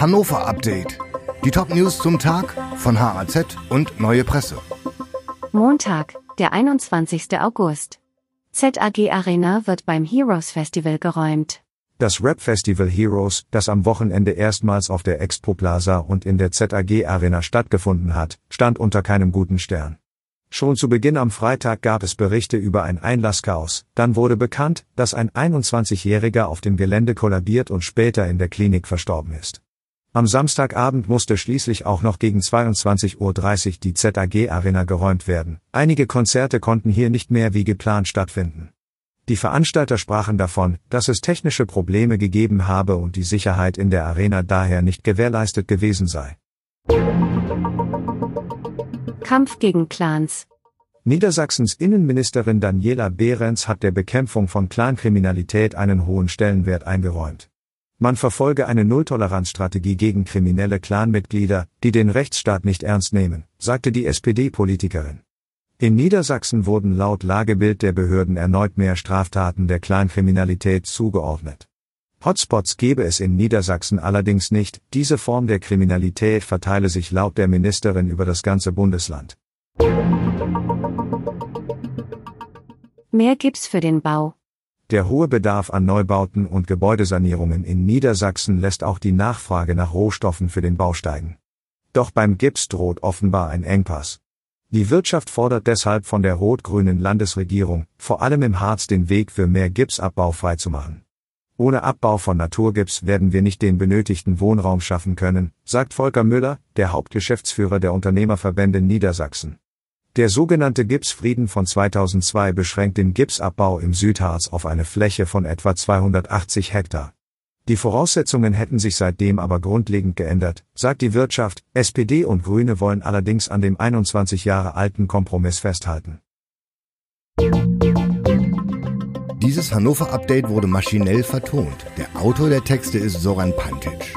Hannover Update. Die Top-News zum Tag von HAZ und Neue Presse. Montag, der 21. August. ZAG Arena wird beim Heroes Festival geräumt. Das Rap-Festival Heroes, das am Wochenende erstmals auf der Expo Plaza und in der ZAG Arena stattgefunden hat, stand unter keinem guten Stern. Schon zu Beginn am Freitag gab es Berichte über ein Einlasschaos, dann wurde bekannt, dass ein 21-Jähriger auf dem Gelände kollabiert und später in der Klinik verstorben ist. Am Samstagabend musste schließlich auch noch gegen 22.30 Uhr die ZAG Arena geräumt werden. Einige Konzerte konnten hier nicht mehr wie geplant stattfinden. Die Veranstalter sprachen davon, dass es technische Probleme gegeben habe und die Sicherheit in der Arena daher nicht gewährleistet gewesen sei. Kampf gegen Clans. Niedersachsens Innenministerin Daniela Behrens hat der Bekämpfung von Clankriminalität einen hohen Stellenwert eingeräumt. Man verfolge eine Nulltoleranzstrategie gegen kriminelle Clanmitglieder, die den Rechtsstaat nicht ernst nehmen, sagte die SPD-Politikerin. In Niedersachsen wurden laut Lagebild der Behörden erneut mehr Straftaten der Clankriminalität zugeordnet. Hotspots gebe es in Niedersachsen allerdings nicht, diese Form der Kriminalität verteile sich laut der Ministerin über das ganze Bundesland. Mehr Gips für den Bau. Der hohe Bedarf an Neubauten und Gebäudesanierungen in Niedersachsen lässt auch die Nachfrage nach Rohstoffen für den Bau steigen. Doch beim Gips droht offenbar ein Engpass. Die Wirtschaft fordert deshalb von der rot-grünen Landesregierung, vor allem im Harz den Weg für mehr Gipsabbau freizumachen. Ohne Abbau von Naturgips werden wir nicht den benötigten Wohnraum schaffen können, sagt Volker Müller, der Hauptgeschäftsführer der Unternehmerverbände Niedersachsen. Der sogenannte Gipsfrieden von 2002 beschränkt den Gipsabbau im Südharz auf eine Fläche von etwa 280 Hektar. Die Voraussetzungen hätten sich seitdem aber grundlegend geändert, sagt die Wirtschaft, SPD und Grüne wollen allerdings an dem 21 Jahre alten Kompromiss festhalten. Dieses Hannover-Update wurde maschinell vertont. Der Autor der Texte ist Soran Pantic.